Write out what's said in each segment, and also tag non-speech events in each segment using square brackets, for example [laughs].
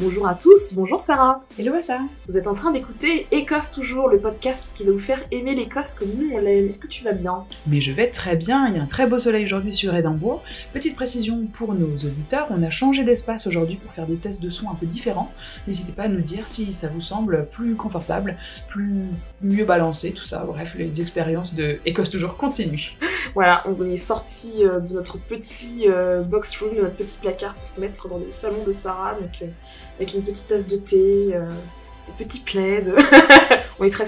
Bonjour à tous, bonjour Sarah. Hello Assa. Vous êtes en train d'écouter Écosse toujours, le podcast qui va vous faire aimer l'Écosse comme nous on l'aime. Est-ce que tu vas bien? Mais je vais très bien, il y a un très beau soleil aujourd'hui sur Édimbourg. Petite précision pour nos auditeurs, on a changé d'espace aujourd'hui pour faire des tests de son un peu différents. N'hésitez pas à nous dire si ça vous semble plus confortable, plus mieux balancé, tout ça. Bref, les expériences de Écosse toujours continuent. [laughs] Voilà, on est sorti euh, de notre petit euh, box room, de notre petit placard pour se mettre dans le salon de Sarah, donc euh, avec une petite tasse de thé, euh, des petits plaids. [laughs] on est très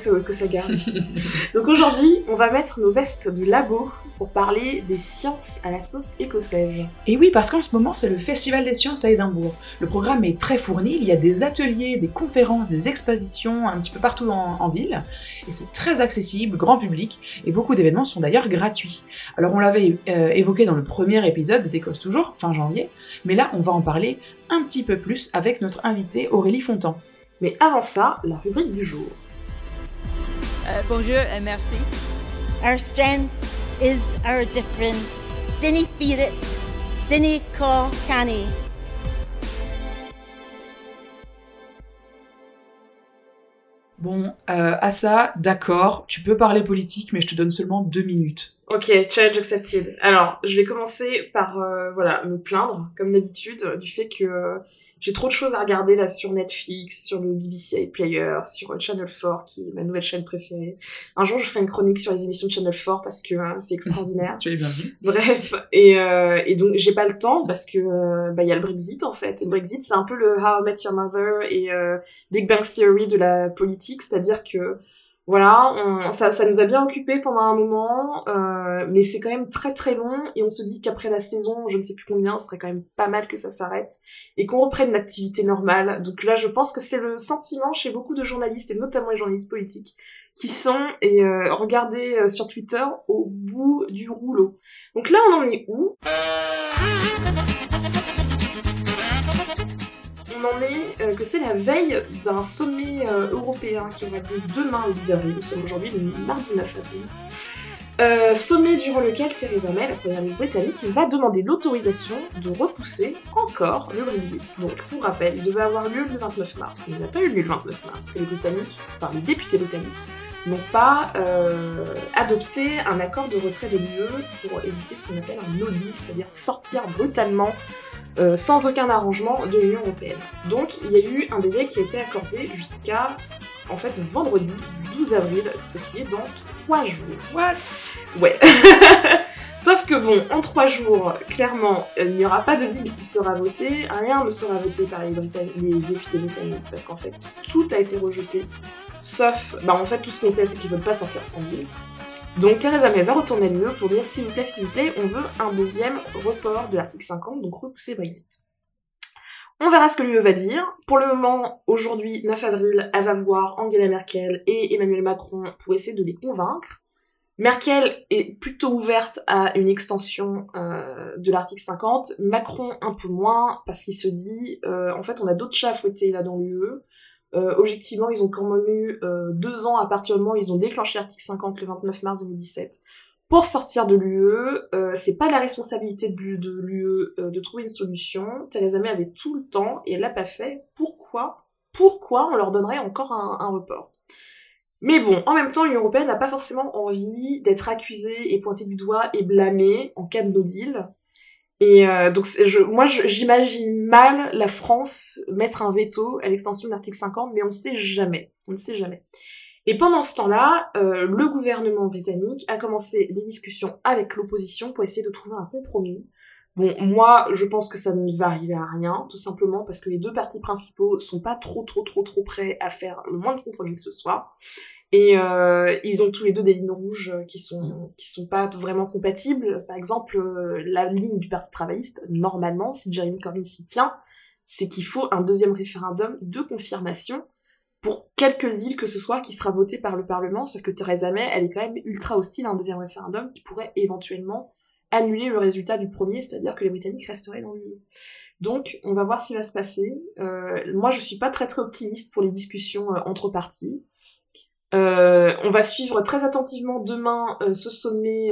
ici. [laughs] Donc aujourd'hui, on va mettre nos vestes de labo pour parler des sciences à la sauce écossaise. Et oui, parce qu'en ce moment, c'est le Festival des sciences à Édimbourg. Le programme est très fourni, il y a des ateliers, des conférences, des expositions un petit peu partout en, en ville. Et c'est très accessible, grand public, et beaucoup d'événements sont d'ailleurs gratuits. Alors on l'avait euh, évoqué dans le premier épisode d'Écosse toujours, fin janvier, mais là on va en parler un petit peu plus avec notre invitée Aurélie Fontan. Mais avant ça, la rubrique du jour. Euh, bonjour et merci. Our strength is our difference. Canny? Bon, euh, à ça, d'accord, tu peux parler politique, mais je te donne seulement deux minutes. Ok, challenge accepted. Alors, je vais commencer par euh, voilà me plaindre, comme d'habitude, du fait que euh, j'ai trop de choses à regarder là sur Netflix, sur le BBC iPlayer, sur euh, Channel 4, qui est ma nouvelle chaîne préférée. Un jour, je ferai une chronique sur les émissions de Channel 4 parce que euh, c'est extraordinaire. [laughs] Tu bien vu. Bref, et, euh, et donc j'ai pas le temps parce que euh, bah il y a le Brexit en fait. Et le Brexit, c'est un peu le How I Met Your Mother et euh, Big Bang Theory de la politique, c'est-à-dire que voilà, ça, ça nous a bien occupé pendant un moment, euh, mais c'est quand même très très long et on se dit qu'après la saison, je ne sais plus combien, ce serait quand même pas mal que ça s'arrête et qu'on reprenne l'activité normale. Donc là, je pense que c'est le sentiment chez beaucoup de journalistes et notamment les journalistes politiques qui sont et euh, regardez euh, sur Twitter au bout du rouleau. Donc là, on en est où? [laughs] on en est euh, que c'est la veille d'un sommet euh, européen qui aura lieu demain le 10 avril. Nous sommes aujourd'hui le mardi 9 avril. Euh, sommet durant lequel Theresa May, la première ministre britannique, va demander l'autorisation de repousser encore le Brexit. Donc, pour rappel, il devait avoir lieu le 29 mars. Mais il n'a pas eu lieu le 29 mars, que les Britanniques, enfin les députés britanniques, n'ont pas euh, adopté un accord de retrait de l'UE pour éviter ce qu'on appelle un no deal, c'est-à-dire sortir brutalement, euh, sans aucun arrangement, de l'Union européenne. Donc, il y a eu un délai qui a été accordé jusqu'à, en fait, vendredi 12 avril, ce qui est dans trois jours. What? Ouais. [laughs] Sauf que bon, en trois jours, clairement, il n'y aura pas de deal qui sera voté, rien ne sera voté par les, Britann- les députés britanniques, parce qu'en fait, tout a été rejeté, sauf, bah en fait, tout ce qu'on sait, c'est qu'ils veulent pas sortir sans deal. Donc Theresa May va retourner à l'UE pour dire, s'il vous plaît, s'il vous plaît, on veut un deuxième report de l'article 50, donc repousser Brexit. On verra ce que l'UE va dire. Pour le moment, aujourd'hui, 9 avril, elle va voir Angela Merkel et Emmanuel Macron pour essayer de les convaincre. Merkel est plutôt ouverte à une extension euh, de l'article 50, Macron un peu moins, parce qu'il se dit, euh, en fait, on a d'autres chats à fouetter là dans l'UE. Euh, objectivement, ils ont quand même eu deux ans à partir du moment où ils ont déclenché l'article 50 le 29 mars 2017 pour sortir de l'UE. Euh, c'est pas la responsabilité de l'UE de, l'UE, euh, de trouver une solution. Theresa May avait tout le temps et elle l'a pas fait. Pourquoi? Pourquoi on leur donnerait encore un, report? Mais bon, en même temps, l'Union européenne n'a pas forcément envie d'être accusée et pointée du doigt et blâmée en cas de no deal. Et euh, donc, moi, j'imagine mal la France mettre un veto à l'extension de l'article 50, mais on ne sait jamais. On ne sait jamais. Et pendant ce temps-là, euh, le gouvernement britannique a commencé des discussions avec l'opposition pour essayer de trouver un compromis. Bon, moi, je pense que ça ne va arriver à rien, tout simplement parce que les deux partis principaux sont pas trop, trop, trop, trop prêts à faire le moindre compromis que ce soit. Et euh, ils ont tous les deux des lignes rouges qui sont qui sont pas vraiment compatibles. Par exemple, euh, la ligne du Parti travailliste, normalement, si Jeremy Corbyn s'y tient, c'est qu'il faut un deuxième référendum de confirmation pour quelque deal que ce soit qui sera voté par le Parlement, sauf que Theresa May, elle est quand même ultra hostile à un deuxième référendum qui pourrait éventuellement annuler le résultat du premier, c'est-à-dire que les Britanniques resteraient dans l'UE. Donc, on va voir ce qui va se passer. Euh, moi, je suis pas très très optimiste pour les discussions euh, entre partis. on va suivre très attentivement demain ce sommet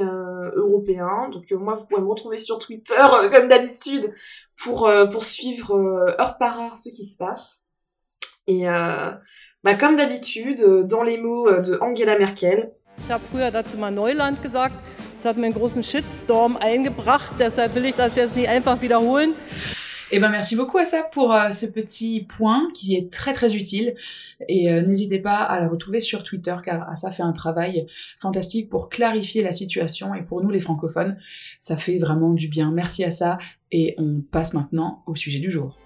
européen. Donc moi, vous pouvez me retrouver sur Twitter [laughs] comme d'habitude pour pour suivre heure par heure ce qui se passe. Et bah, comme d'habitude, dans les mots de Angela Merkel. Ich habe früher dazu mal Neuland gesagt. Das hat mir einen großen Shitstorm eingebracht. Deshalb will ich das jetzt nicht einfach wiederholen. Eh ben merci beaucoup à ça pour euh, ce petit point qui est très très utile et euh, n'hésitez pas à la retrouver sur Twitter car ça fait un travail fantastique pour clarifier la situation et pour nous les francophones ça fait vraiment du bien. Merci à ça et on passe maintenant au sujet du jour.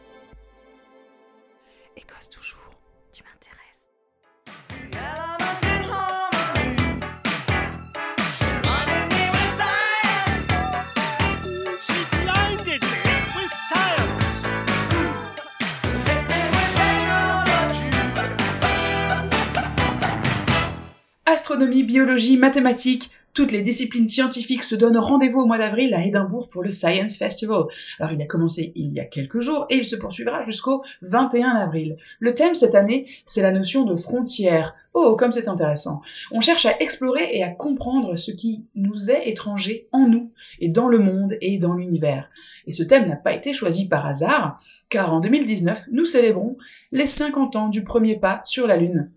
Astronomie, biologie, mathématiques, toutes les disciplines scientifiques se donnent rendez-vous au mois d'avril à Édimbourg pour le Science Festival. Alors il a commencé il y a quelques jours et il se poursuivra jusqu'au 21 avril. Le thème cette année, c'est la notion de frontière. Oh, comme c'est intéressant. On cherche à explorer et à comprendre ce qui nous est étranger en nous et dans le monde et dans l'univers. Et ce thème n'a pas été choisi par hasard, car en 2019, nous célébrons les 50 ans du premier pas sur la Lune.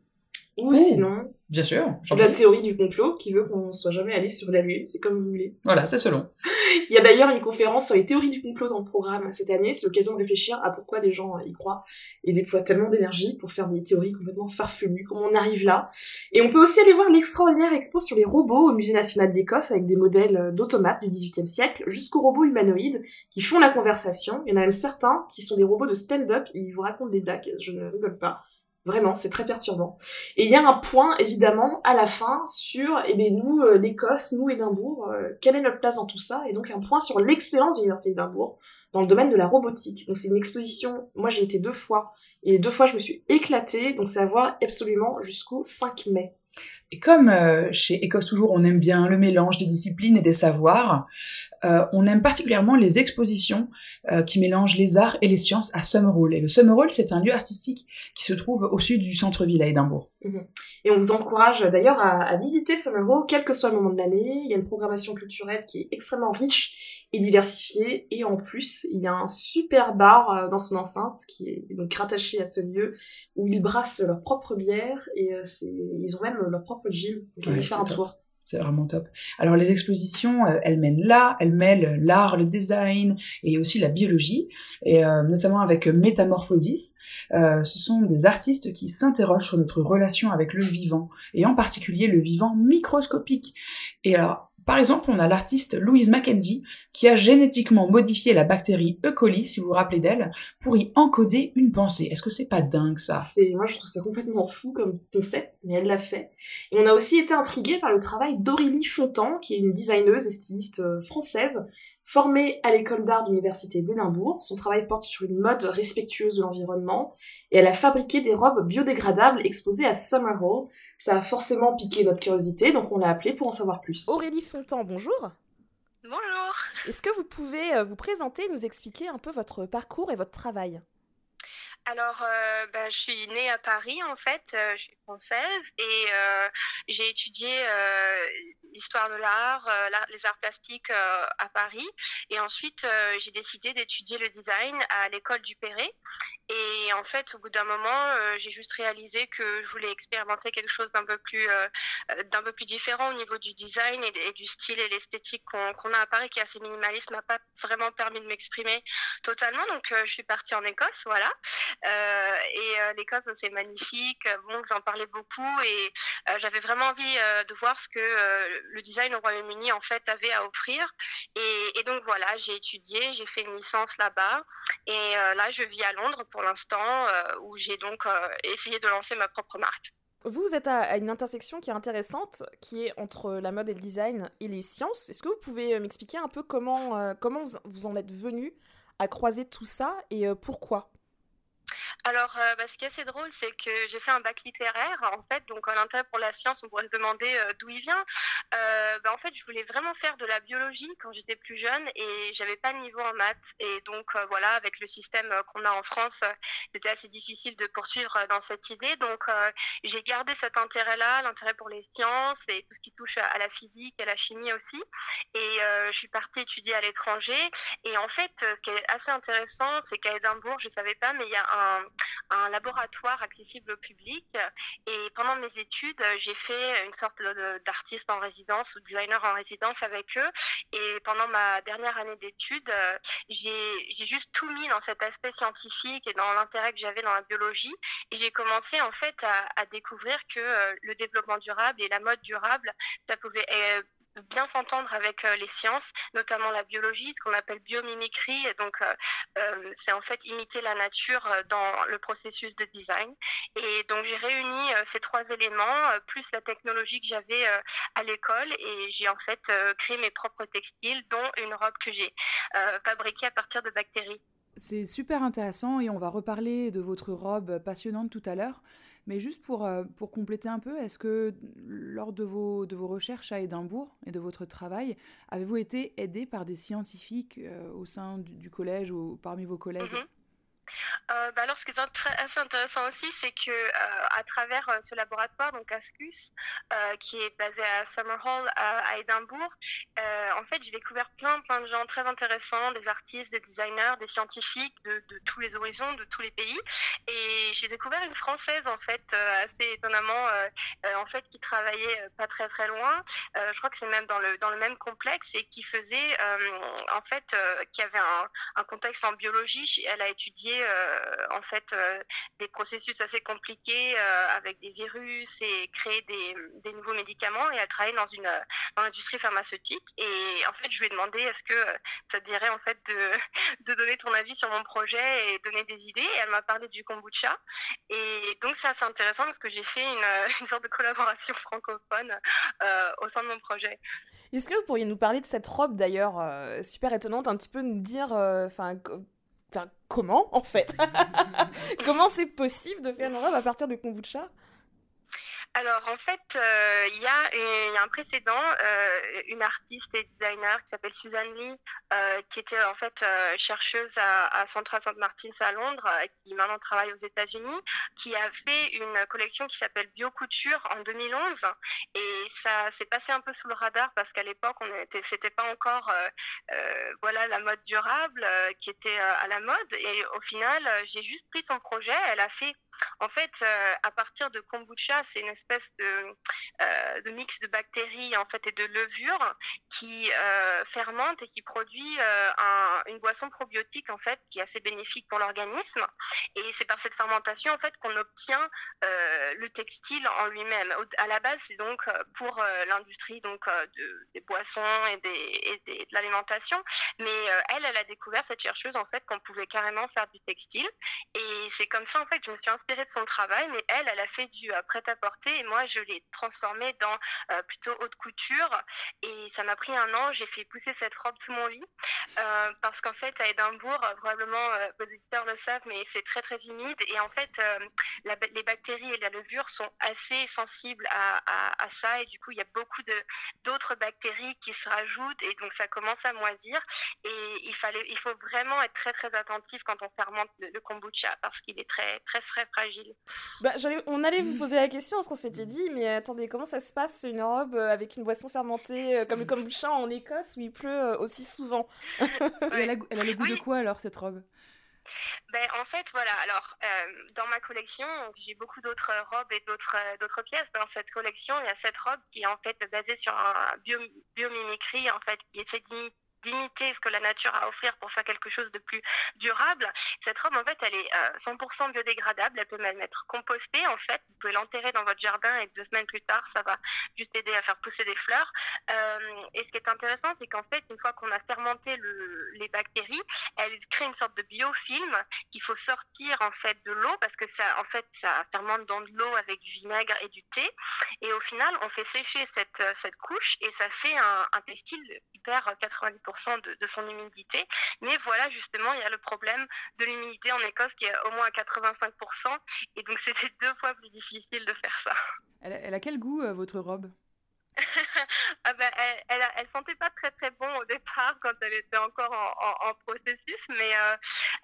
Ou sinon, Bien sûr. La théorie du complot qui veut qu'on soit jamais allé sur la Lune, c'est comme vous voulez. Voilà, c'est selon. [laughs] Il y a d'ailleurs une conférence sur les théories du complot dans le programme cette année. C'est l'occasion de réfléchir à pourquoi les gens y croient et déploient tellement d'énergie pour faire des théories complètement farfelues, comment on arrive là. Et on peut aussi aller voir l'extraordinaire expo sur les robots au Musée national d'Écosse avec des modèles d'automates du XVIIIe siècle jusqu'aux robots humanoïdes qui font la conversation. Il y en a même certains qui sont des robots de stand-up, ils vous racontent des blagues, je ne rigole pas. Vraiment, c'est très perturbant. Et il y a un point, évidemment, à la fin sur, eh bien, nous, euh, l'Écosse, nous, Édimbourg, euh, quelle est notre place dans tout ça? Et donc un point sur l'excellence de l'Université d'Édimbourg dans le domaine de la robotique. Donc c'est une exposition, moi j'ai été deux fois, et deux fois je me suis éclatée, donc c'est à absolument jusqu'au 5 mai. Et comme euh, chez Écosse Toujours, on aime bien le mélange des disciplines et des savoirs, euh, on aime particulièrement les expositions euh, qui mélangent les arts et les sciences à Summerhall. Et le Summerhall, c'est un lieu artistique qui se trouve au sud du centre-ville à Édimbourg. Mhm. Et on vous encourage d'ailleurs à, à visiter Summerhall, quel que soit le moment de l'année. Il y a une programmation culturelle qui est extrêmement riche et diversifié et en plus il y a un super bar euh, dans son enceinte qui est donc rattaché à ce lieu où ils brassent leur propre bière et euh, ils ont même leur propre gin donc ouais, faire un tour c'est vraiment top. Alors les expositions, euh, elles mènent là, elles mêlent l'art, le design et aussi la biologie, et euh, notamment avec Métamorphosis. Euh, ce sont des artistes qui s'interrogent sur notre relation avec le vivant, et en particulier le vivant microscopique. Et alors, par exemple, on a l'artiste Louise Mackenzie qui a génétiquement modifié la bactérie E. coli, si vous vous rappelez d'elle, pour y encoder une pensée. Est-ce que c'est pas dingue ça? C'est moi je trouve ça complètement fou comme concept, mais elle l'a fait. Et on a aussi été intrigué par le travail d'Aurélie Fontan, qui est une designeuse et styliste euh, française Formée à l'école d'art de l'université d'Édimbourg, son travail porte sur une mode respectueuse de l'environnement et elle a fabriqué des robes biodégradables exposées à Summer Hall. Ça a forcément piqué notre curiosité, donc on l'a appelée pour en savoir plus. Aurélie Fontan, bonjour. Bonjour. Est-ce que vous pouvez euh, vous présenter, nous expliquer un peu votre parcours et votre travail? Alors, euh, bah, je suis née à Paris, en fait, euh, je suis française et euh, j'ai étudié l'histoire de l'art, les arts plastiques à Paris. Et ensuite, j'ai décidé d'étudier le design à l'école du Perret. Et en fait, au bout d'un moment, j'ai juste réalisé que je voulais expérimenter quelque chose d'un peu plus, d'un peu plus différent au niveau du design et, du style et l'esthétique qu'on qu a à Paris, qui est assez minimaliste, m'a pas vraiment permis de m'exprimer totalement. Donc, je suis partie en Écosse, voilà. Euh, et euh, l'Écosse, c'est magnifique. Bon, vous en parlez beaucoup et euh, j'avais vraiment envie de voir ce que le design au Royaume-Uni en fait avait à offrir. Et, donc voilà, j'ai étudié, j'ai fait une licence là-bas et là, je vis à Londres pour l'instant où j'ai donc essayé de lancer ma propre marque. Vous êtes à, une intersection qui est intéressante, qui est entre la mode et le design et les sciences. Est-ce que vous pouvez m'expliquer un peu comment, comment vous en êtes venu à croiser tout ça et pourquoi? Alors, euh, bah, ce qui est assez drôle, c'est que j'ai fait un bac littéraire, en fait, donc un intérêt pour la science, on pourrait se demander euh, d'où il vient. euh, bah, En fait, je voulais vraiment faire de la biologie quand j'étais plus jeune et j'avais pas de niveau en maths. Et donc, euh, voilà, avec le système qu'on a en France, c'était assez difficile de poursuivre dans cette idée. Donc, j'ai gardé cet intérêt-là, l'intérêt pour les sciences et tout ce qui touche à la physique à la chimie aussi. Et je suis partie étudier à l'étranger. Et en fait, ce qui est assez intéressant, c'est qu'à Édimbourg, je savais pas, mais il y a un, un laboratoire accessible au public. Et pendant mes études, j'ai fait une sorte d'artiste en résidence ou designer en résidence avec eux. Et pendant ma dernière année d'études, j'ai juste tout mis dans cet aspect scientifique et dans l'intérêt que j'avais dans la biologie. Et j'ai commencé en fait à, à découvrir que euh, le développement durable et la mode durable, ça pouvait euh, bien s'entendre avec euh, les sciences, notamment la biologie, ce qu'on appelle biomimicry. Et donc, euh, euh, c'est en fait imiter la nature dans le processus de design. Et donc, j'ai réuni ces trois éléments, plus la technologie que j'avais à l'école, et j'ai en fait créé mes propres textiles, dont une robe que j'ai fabriquée à partir de bactéries. C'est super intéressant et on va reparler de votre robe passionnante tout à l'heure. Mais juste pour, euh, pour compléter un peu, est-ce que lors de vos, de vos recherches à Édimbourg et de votre travail, avez-vous été aidé par des scientifiques euh, au sein du, collège ou parmi vos collègues mhm. Euh, bah alors, ce qui est assez intéressant aussi, c'est que euh, à travers euh, ce laboratoire, donc Ascus, qui est basé à Summerhall à, Édimbourg, en fait, j'ai découvert plein, plein de gens très intéressants, des artistes, des designers, des scientifiques de, tous les horizons, de tous les pays. Et j'ai découvert une française, en fait, assez étonnamment, en fait, qui travaillait pas très, très loin. je crois que c'est même dans le, dans le même complexe et qui faisait, en fait, qui avait un, un contexte en biologie. Elle a étudié en fait euh, des processus assez compliqués euh, avec des virus et créer des, nouveaux médicaments. Et elle travaille dans une dans l'industrie pharmaceutique. Et en fait je lui ai demandé est-ce que ça te dirait en fait de, [laughs] de donner ton avis sur mon projet et donner des idées? Et elle m'a parlé du kombucha. Et donc c'est assez intéressant parce que j'ai fait une, [laughs] une, sorte de collaboration francophone au sein de mon projet. Est-ce que vous pourriez nous parler de cette robe d'ailleurs super étonnante, un petit peu nous dire, Enfin, comment en fait? [laughs] Comment c'est possible de faire une robe à partir de kombucha? Alors en fait, euh, il y, a un précédent, euh, une artiste et designer qui s'appelle Suzanne Lee, euh, qui était en fait chercheuse à, Central St. Martins à Londres, qui maintenant travaille aux États-Unis, qui a fait une collection qui s'appelle Bio Couture en 2011. Et ça s'est passé un peu sous le radar parce qu'à l'époque, on était, c'était pas encore voilà la mode durable qui était à la mode. Et au final, j'ai juste pris son projet. Elle a fait en fait, à partir de kombucha, c'est une espèce de, euh, de, mix de bactéries en fait et de levures qui euh, fermente et qui produit un, une boisson probiotique en fait qui est assez bénéfique pour l'organisme. Et c'est par cette fermentation en fait qu'on obtient le textile en lui-même. À la base, c'est donc pour l'industrie donc de, des boissons et, de l'alimentation. Mais elle, elle a découvert cette chercheuse en fait qu'on pouvait carrément faire du textile. Et c'est comme ça en fait je me suis inspirée de son travail, mais elle, elle a fait du euh, et moi, je l'ai transformé dans euh, plutôt haute couture. Et ça m'a pris un an, j'ai fait pousser cette robe sous mon lit. Euh, parce qu'en fait, à Édimbourg, probablement vos éditeurs le savent, mais c'est très très humide. Et en fait, les bactéries et la levure sont assez sensibles à, ça. Et du coup, il y a beaucoup d'autres bactéries qui se rajoutent. Et donc ça commence à moisir. Et il fallait, il faut vraiment être très très attentif quand on fermente le, le kombucha parce qu'il est très très très fragile. Bah, on allait vous poser la question, parce qu'on s'était dit, mais attendez, comment ça se passe une robe euh, avec une boisson fermentée euh, comme le kombucha en Écosse où il pleut euh, aussi souvent [laughs] elle, a, le goût de quoi alors cette robe? Ben, en fait, voilà. Alors, dans ma collection, j'ai beaucoup d'autres robes et d'autres d'autres pièces. Dans cette collection, il y a cette robe qui est en fait basée sur un bio, biomimicry, en fait, qui essaie d'imiter limité ce que la nature a à offrir pour faire quelque chose de plus durable. Cette robe, en fait, elle est euh, 100% biodégradable. Elle peut même être compostée, en fait. Vous pouvez l'enterrer dans votre jardin et deux semaines plus tard, ça va juste aider à faire pousser des fleurs. Euh, et ce qui est intéressant, c'est qu'en fait, une fois qu'on a fermenté les bactéries, elles créent une sorte de biofilm qu'il faut sortir, en fait, de l'eau parce que ça, en fait, ça fermente dans de l'eau avec du vinaigre et du thé. Et au final, on fait sécher cette, euh, cette couche et ça fait un, un textile hyper 90% de, son humidité. Mais voilà, justement, il y a le problème de l'humidité en Écosse qui est au moins à 85%. Et donc, [laughs] c'était deux fois plus difficile de faire ça. Elle, a quel goût, euh, votre robe? [laughs] Ah ben, elle, sentait pas très très bon au départ quand elle était encore en, processus, mais euh,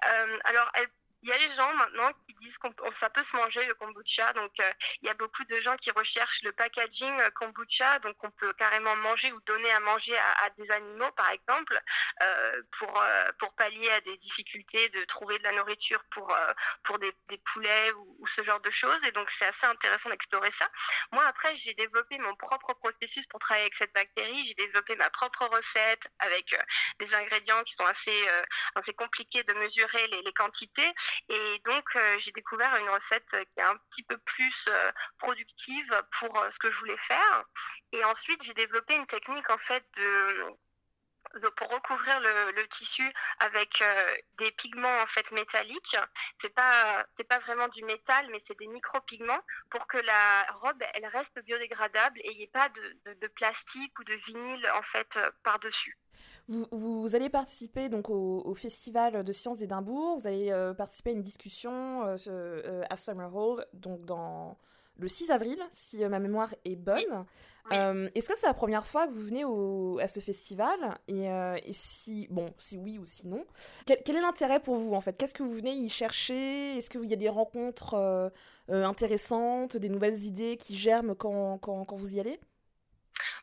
euh, alors elle il y a des gens maintenant qui disent qu'on ça peut se manger le kombucha. Donc, euh, il y a beaucoup de gens qui recherchent le packaging euh, kombucha. Donc, on peut carrément manger ou donner à manger à, des animaux, par exemple, euh, pour, euh, pour pallier à des difficultés de trouver de la nourriture pour, euh, pour des, des poulets ou, ce genre de choses. Et donc, c'est assez intéressant d'explorer ça. Moi, après, j'ai développé mon propre processus pour travailler avec cette bactérie. J'ai développé ma propre recette avec euh, des ingrédients qui sont assez, assez compliqués de mesurer les quantités. Et donc, euh, j'ai découvert une recette qui est un petit peu plus euh, productive pour euh, ce que je voulais faire. Et ensuite, j'ai développé une technique, en fait, pour recouvrir le, tissu avec des pigments, en fait, métalliques. C'est pas, pas vraiment du métal, mais c'est des micro-pigments pour que la robe, elle reste biodégradable et il n'y ait pas de, de, plastique ou de vinyle, en fait, par-dessus. Vous, vous, allez participer donc au, au Festival de sciences d'Édimbourg. Vous allez euh, participer à une discussion euh, euh, à Summer Hall, donc dans le 6 avril, si ma mémoire est bonne. Oui. Est-ce que c'est la première fois que vous venez au, à ce festival? Et, et, si bon, si oui ou sinon, quel, quel est l'intérêt pour vous en fait? Qu'est-ce que vous venez y chercher? Est-ce qu'il y a des rencontres intéressantes, des nouvelles idées qui germent quand, quand, quand vous y allez?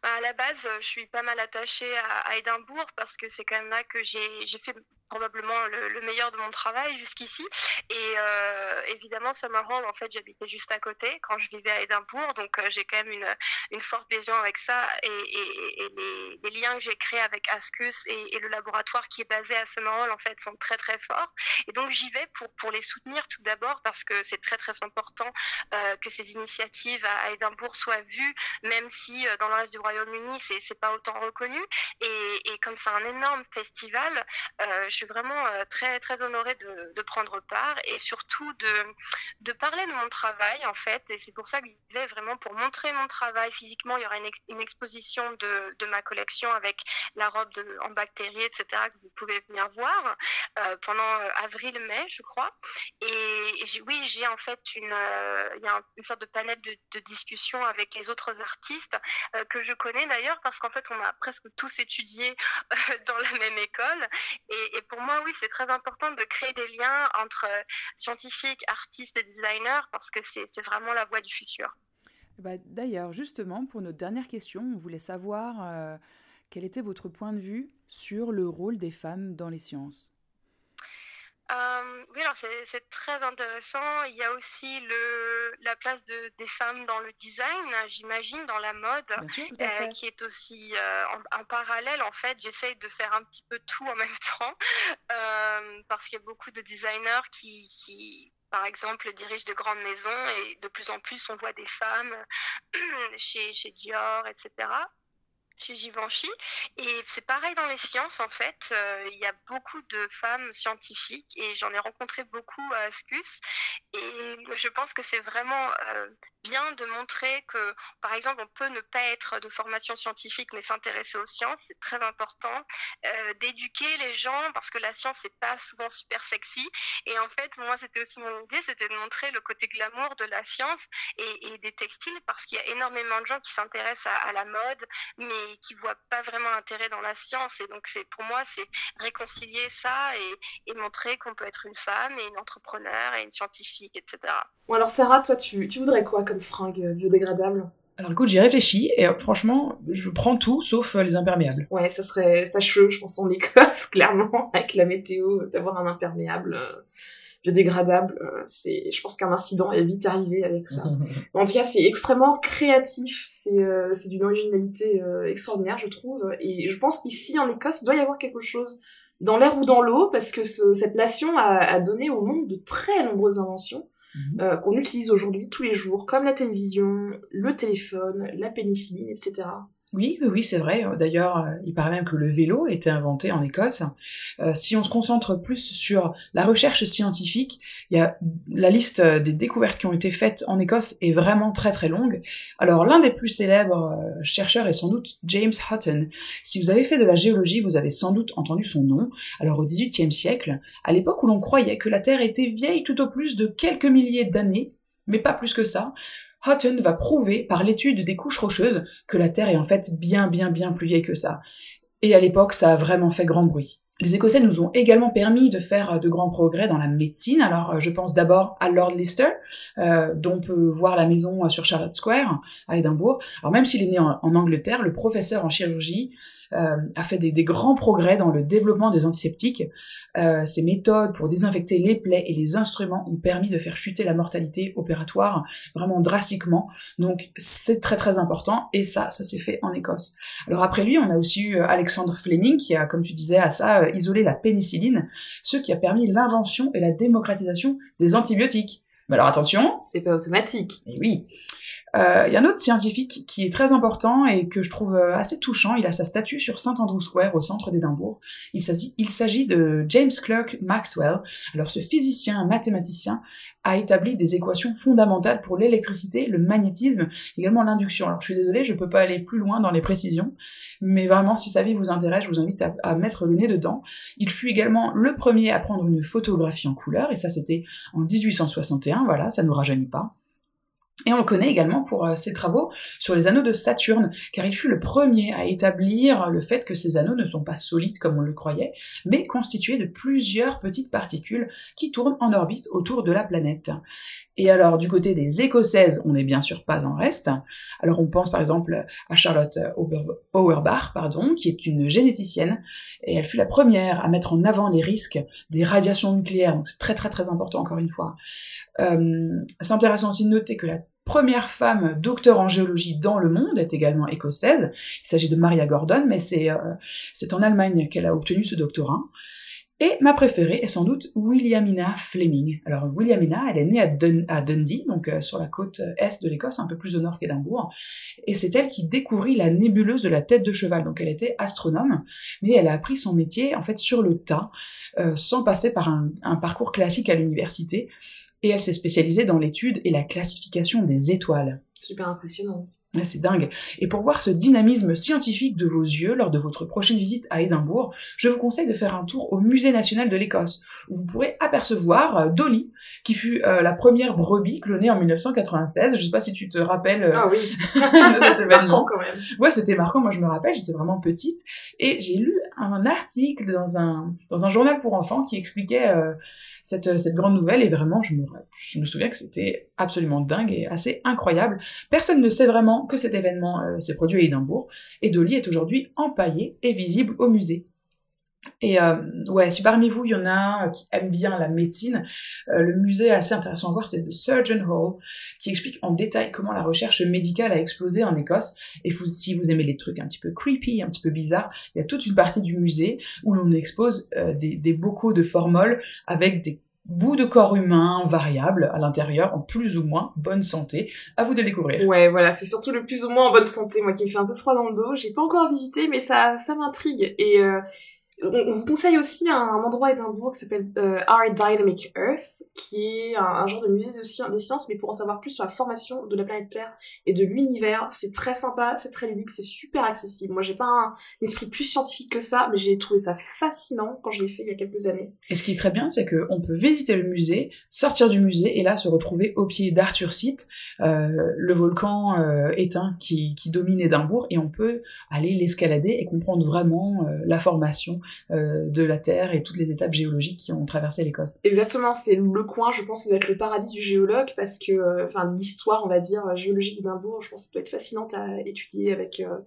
Bah, à la base, je suis pas mal attachée à, à Édimbourg parce que c'est quand même là que j'ai fait probablement le, le, meilleur de mon travail jusqu'ici. Et euh, évidemment, Summer Hall, en fait, j'habitais juste à côté quand je vivais à Édimbourg, donc euh, j'ai quand même une, une forte liaison avec ça et, les, liens que j'ai créés avec Ascus et, le laboratoire qui est basé à Summer Hall, en fait, sont très très forts. Et donc j'y vais pour, pour les soutenir tout d'abord parce que c'est très très important euh, que ces initiatives à, à, Édimbourg soient vues, même si euh, dans le reste du Royaume-Uni, c'est pas autant reconnu. Et, comme c'est un énorme festival, je suis vraiment euh, très, très honorée de, prendre part et surtout de, de parler de mon travail, en fait. Et c'est pour ça que je vais vraiment pour montrer mon travail physiquement. Il y aura une, ex, une exposition de, de, ma collection avec la robe en bactéries, etc., que vous pouvez venir voir euh, pendant euh, avril-mai, je crois. Et, oui, j'ai en fait une, il y a un, une sorte de panel de, de, discussion avec les autres artistes que je connais d'ailleurs parce qu'en fait, on a presque tous étudié dans la même école. Et pour moi, oui, c'est très important de créer des liens entre euh, scientifiques, artistes et designers parce que c'est vraiment la voie du futur. Bah, D'ailleurs, justement, pour notre dernière question, on voulait savoir euh, quel était votre point de vue sur le rôle des femmes dans les sciences? Euh, oui, alors c'est très intéressant. Il y a aussi le, la place de, des femmes dans le design, j'imagine, dans la mode, sûr, euh, qui est aussi euh, en, en, parallèle. En fait, j'essaye de faire un petit peu tout en même [laughs] temps, parce qu'il y a beaucoup de designers qui, qui, par exemple, dirigent de grandes maisons et de plus en plus, on voit des femmes [clears throat] chez, chez Dior, etc chez Givenchy. Et c'est pareil dans les sciences, en fait. Euh, il y a beaucoup de femmes scientifiques et j'en ai rencontré beaucoup à Ascus. Et je pense que c'est vraiment euh, bien de montrer que, par exemple, on peut ne pas être de formation scientifique mais s'intéresser aux sciences. C'est très important euh, d'éduquer les gens parce que la science, c'est pas souvent super sexy. Et en fait, moi, c'était aussi mon idée, c'était de montrer le côté glamour de la science et, des textiles parce qu'il y a énormément de gens qui s'intéressent à, à la mode, mais et qui voient pas vraiment l'intérêt dans la science. Et donc, c'est pour moi, c'est réconcilier ça et, et montrer qu'on peut être une femme et une entrepreneur et une scientifique, etc. Bon, alors Sarah, toi, tu, tu voudrais quoi comme fringue biodégradable? Alors écoute, j'y réfléchis et euh, franchement, je prends tout sauf euh, les imperméables. Ouais, ça serait fâcheux, je pense, en Écosse, [laughs] clairement, avec la météo, d'avoir un imperméable. Euh biodégradable. Euh, c'est, je pense qu'un incident est vite arrivé avec ça. [laughs] en tout cas, c'est extrêmement créatif. C'est, euh, c'est d'une originalité euh, extraordinaire, je trouve. Et je pense qu'ici, en Écosse, il doit y avoir quelque chose dans l'air ou dans l'eau, parce que ce, cette nation a, a, donné au monde de très nombreuses inventions. Mmh. Euh, qu'on utilise aujourd'hui tous les jours, comme la télévision, le téléphone, la pénicilline, etc. Oui, oui, c'est vrai. D'ailleurs, euh, il paraît même que le vélo a été inventé en Écosse. Euh, si on se concentre plus sur la recherche scientifique, il y a la liste des découvertes qui ont été faites en Écosse est vraiment très très longue. Alors, l'un des plus célèbres euh, chercheurs est sans doute James Hutton. Si vous avez fait de la géologie, vous avez sans doute entendu son nom. Alors, au XVIIIe siècle, à l'époque où l'on croyait que la Terre était vieille tout au plus de quelques milliers d'années, mais pas plus que ça, Houghton va prouver par l'étude des couches rocheuses que la Terre est en fait bien bien bien plus vieille que ça. Et à l'époque, ça a vraiment fait grand bruit. Les Écossais nous ont également permis de faire de grands progrès dans la médecine. Alors, je pense d'abord à Lord Lister, euh, dont on peut voir la maison sur Charlotte Square à Édimbourg. Alors, même s'il est né en, Angleterre, le professeur en chirurgie euh, a fait des, grands progrès dans le développement des antiseptiques. Euh, ses méthodes pour désinfecter les plaies et les instruments ont permis de faire chuter la mortalité opératoire vraiment drastiquement. Donc c'est très très important et ça, ça s'est fait en Écosse. Alors après lui, on a aussi eu Alexandre Fleming qui a, comme tu disais, à ça euh, isolé la pénicilline, ce qui a permis l'invention et la démocratisation des antibiotiques. Mais alors attention, c'est pas automatique. Et oui. Il euh, y a un autre scientifique qui est très important et que je trouve euh, assez touchant. Il a sa statue sur St Andrew Square au centre d'Édimbourg. Il s'agit, de James Clerk Maxwell. Alors ce physicien, mathématicien, a établi des équations fondamentales pour l'électricité, le magnétisme, également l'induction. Alors je suis désolée, je peux pas aller plus loin dans les précisions, mais vraiment si sa vie vous intéresse, je vous invite à, mettre le nez dedans. Il fut également le premier à prendre une photographie en couleur, et ça c'était en 1861, voilà, ça nous rajeunit pas. Et on le connaît également pour euh, ses travaux sur les anneaux de Saturne, car il fut le premier à établir le fait que ces anneaux ne sont pas solides comme on le croyait, mais constitués de plusieurs petites particules qui tournent en orbite autour de la planète. Et alors, du côté des Écossaises, on n'est bien sûr pas en reste. Alors, on pense par exemple à Charlotte Auerbach, pardon, qui est une généticienne, et elle fut la première à mettre en avant les risques des radiations nucléaires. Donc, c'est très très très important encore une fois. Euh, c'est intéressant aussi de noter que la première femme docteur en géologie dans le monde est également écossaise. Il s'agit de Maria Gordon, mais c'est euh, en Allemagne qu'elle a obtenu ce doctorat. Et ma préférée est sans doute Williamina Fleming. Alors Williamina, elle est née à, Dundee, donc euh, sur la côte est de l'Écosse, un peu plus au nord qu'Édimbourg, et c'est elle qui découvrit la nébuleuse de la tête de cheval. Donc elle était astronome, mais elle a appris son métier en fait sur le tas, euh, sans passer par un, un parcours classique à l'université et elle s'est spécialisée dans l'étude et la classification des étoiles. Super impressionnant. C'est dingue. Et pour voir ce dynamisme scientifique de vos yeux lors de votre prochaine visite à Édimbourg, je vous conseille de faire un tour au Musée national de l'Écosse, où vous pourrez apercevoir euh, Dolly, qui fut euh, la première brebis clonée en 1996. Je sais pas si tu te rappelles euh, ah oui. de [laughs] cet événement. quand même. Ouais, c'était marquant. Moi, je me rappelle, j'étais vraiment petite et j'ai lu un article dans un journal pour enfants qui expliquait cette, cette grande nouvelle et vraiment je me, souviens que c'était absolument dingue et assez incroyable. Personne ne sait vraiment que cet événement euh, s'est produit à Édimbourg et Dolly est aujourd'hui empaillé et visible au musée. Et euh, ouais, si parmi vous il y en a qui aiment bien la médecine, euh, le musée assez intéressant à voir, c'est The Surgeon Hall, qui explique en détail comment la recherche médicale a explosé en Écosse. Et si vous aimez les trucs un petit peu creepy, un petit peu bizarres, il y a toute une partie du musée où l'on expose euh, des, des bocaux de formol avec des bouts de corps humain variables à l'intérieur en plus ou moins bonne santé. À vous de découvrir. Ouais, voilà, c'est surtout le plus ou moins en bonne santé, moi qui me fait un peu froid dans le dos. J'ai pas encore visité, mais ça, ça m'intrigue. Et euh, on vous conseille aussi un, endroit à Édimbourg qui s'appelle euh, Art Dynamic Earth, qui est un, genre de musée de des sciences, mais pour en savoir plus sur la formation de la planète Terre et de l'univers. C'est très sympa, c'est très ludique, c'est super accessible. Moi, j'ai pas un esprit plus scientifique que ça, mais j'ai trouvé ça fascinant quand je l'ai fait il y a quelques années. Et ce qui est très bien, c'est qu'on peut visiter le musée, sortir du musée et là se retrouver au pied d'Arthur Seat, euh, le volcan euh, éteint qui, qui domine Édimbourg, et on peut aller l'escalader et comprendre vraiment euh, la formation euh, de la Terre et toutes les étapes géologiques qui ont traversé l'Écosse. Exactement, c'est le coin, je pense, qui doit être le paradis du géologue parce que, euh, enfin, l'histoire, on va dire, géologique d'Édimbourg, je pense que ça doit être fascinante à étudier avec euh,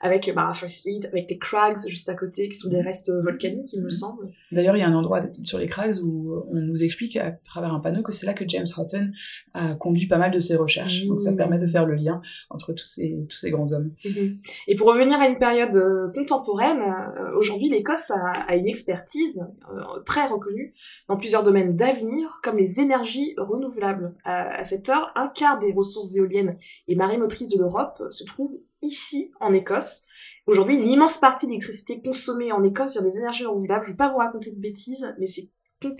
avec bah, Seed, avec les crags juste à côté, qui sont des restes volcaniques, il me semble. D'ailleurs, il y a un endroit sur les crags où on nous explique à travers un panneau que c'est là que James Houghton a conduit pas mal de ses recherches. Donc ça permet de faire le lien entre tous ces, tous ces grands hommes. Mhm. Et pour revenir à une période euh, contemporaine, euh, aujourd'hui l'Écosse a, a, une expertise euh, très reconnue dans plusieurs domaines d'avenir, comme les énergies renouvelables. À, à cette heure, un quart des ressources éoliennes et marémotrices de l'Europe se trouvent ici, en Écosse. Aujourd'hui, une immense partie de l'électricité consommée en Écosse sur des énergies renouvelables. Je vais pas vous raconter de bêtises, mais c'est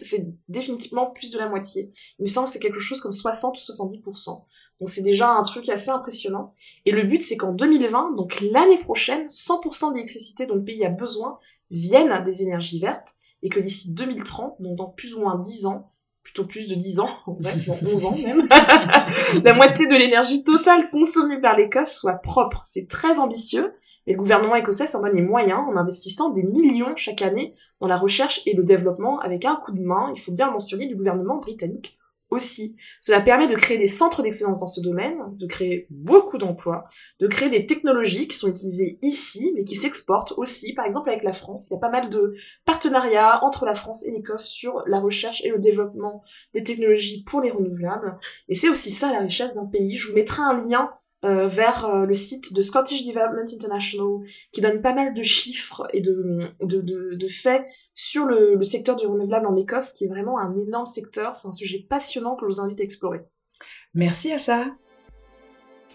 c'est définitivement plus de la moitié. Il me semble que c'est quelque chose comme 60 ou 70%. Donc c'est déjà un truc assez impressionnant. Et le but, c'est qu'en 2020, donc l'année prochaine, 100% d'électricité dont le pays a besoin viennent des énergies vertes, et que d'ici 2030, donc dans plus ou moins 10 ans, plutôt plus de 10 ans, en vrai, c'est 11 ans même, [laughs] la moitié de l'énergie totale consommée par l'Écosse soit propre. C'est très ambitieux, et le gouvernement écossais s'en donne les moyens en investissant des millions chaque année dans la recherche et le développement avec un coup de main, il faut bien le mentionner, du gouvernement britannique aussi. Cela permet de créer des centres d'excellence dans ce domaine, de créer beaucoup d'emplois, de créer des technologies qui sont utilisées ici, mais qui s'exportent aussi. Par exemple, avec la France, il y a pas mal de partenariats entre la France et l'Écosse sur la recherche et le développement des technologies pour les renouvelables. Et c'est aussi ça la richesse d'un pays. Je vous mettrai un lien euh, vers euh, le site de Scottish Development International qui donne pas mal de chiffres et de, de, de, de faits sur le, le, secteur du renouvelable en Écosse qui est vraiment un énorme secteur. C'est un sujet passionnant que je vous invite à explorer. Merci à ça.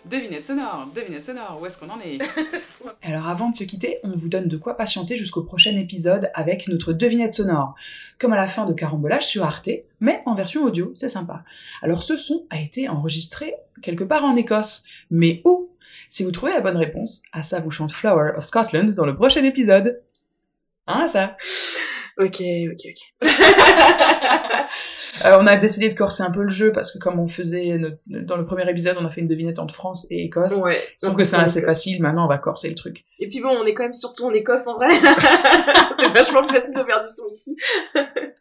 Devinette sonore, devinette sonore, où est-ce qu'on en est? [laughs] Alors avant de se quitter, on vous donne de quoi patienter jusqu'au prochain épisode avec notre devinette sonore. Comme à la fin de Carambolage sur Arte, mais en version audio, c'est sympa. Alors ce son a été enregistré quelque part en Écosse. Mais où? Si vous trouvez la bonne réponse, à ça vous chante Flower of Scotland dans le prochain épisode. Hein ça? Ok, ok, ok. [laughs] euh, on a décidé de corser un peu le jeu parce que comme on faisait notre, dans le premier épisode, on a fait une devinette entre France et Écosse. Ouais. Sauf que c'est assez facile, maintenant on va corser le truc. Et puis bon, on est quand même surtout en Écosse en vrai. [laughs] c'est vachement plus facile de faire du son ici. [laughs]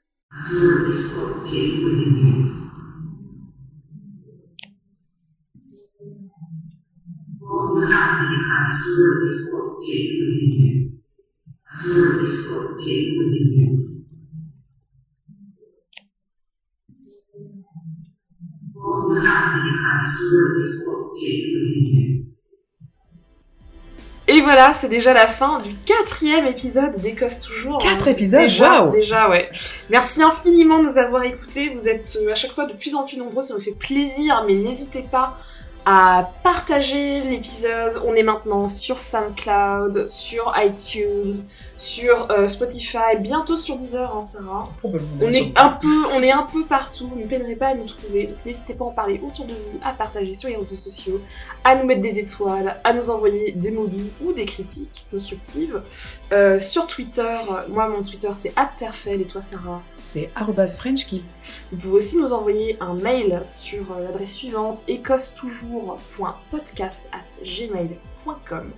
Et voilà, c'est déjà la fin du quatrième épisode d'Écosse Toujours. Quatre épisodes déjà, déjà, ouais. Merci infiniment de nous avoir écoutés. Vous êtes à chaque fois de plus en plus nombreux, ça nous fait plaisir, mais n'hésitez pas à partager l'épisode. On est maintenant sur SoundCloud, sur iTunes, sur euh, Spotify, bientôt sur Deezer, hein, Sarah. On est un peu, on est un peu partout. Ne peinerez pas à nous trouver. Donc n'hésitez pas à en parler autour de vous, à partager sur les réseaux sociaux, à nous mettre des étoiles, à nous envoyer des mots doux ou des critiques constructives. Euh, sur Twitter, moi mon Twitter c'est @terfel et toi Sarah? C'est @frenchkilt. Vous pouvez aussi nous envoyer un mail sur euh, l'adresse suivante écossetoujours.podcast@gmail.com.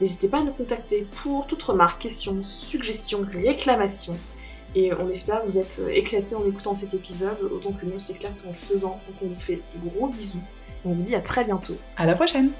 N'hésitez pas à nous contacter pour toute remarque, question, suggestion, réclamation. Et on espère que vous êtes éclatés en écoutant cet épisode, autant que nous s'éclate en le faisant. Donc on vous fait gros bisous. On vous dit à très bientôt. À la prochaine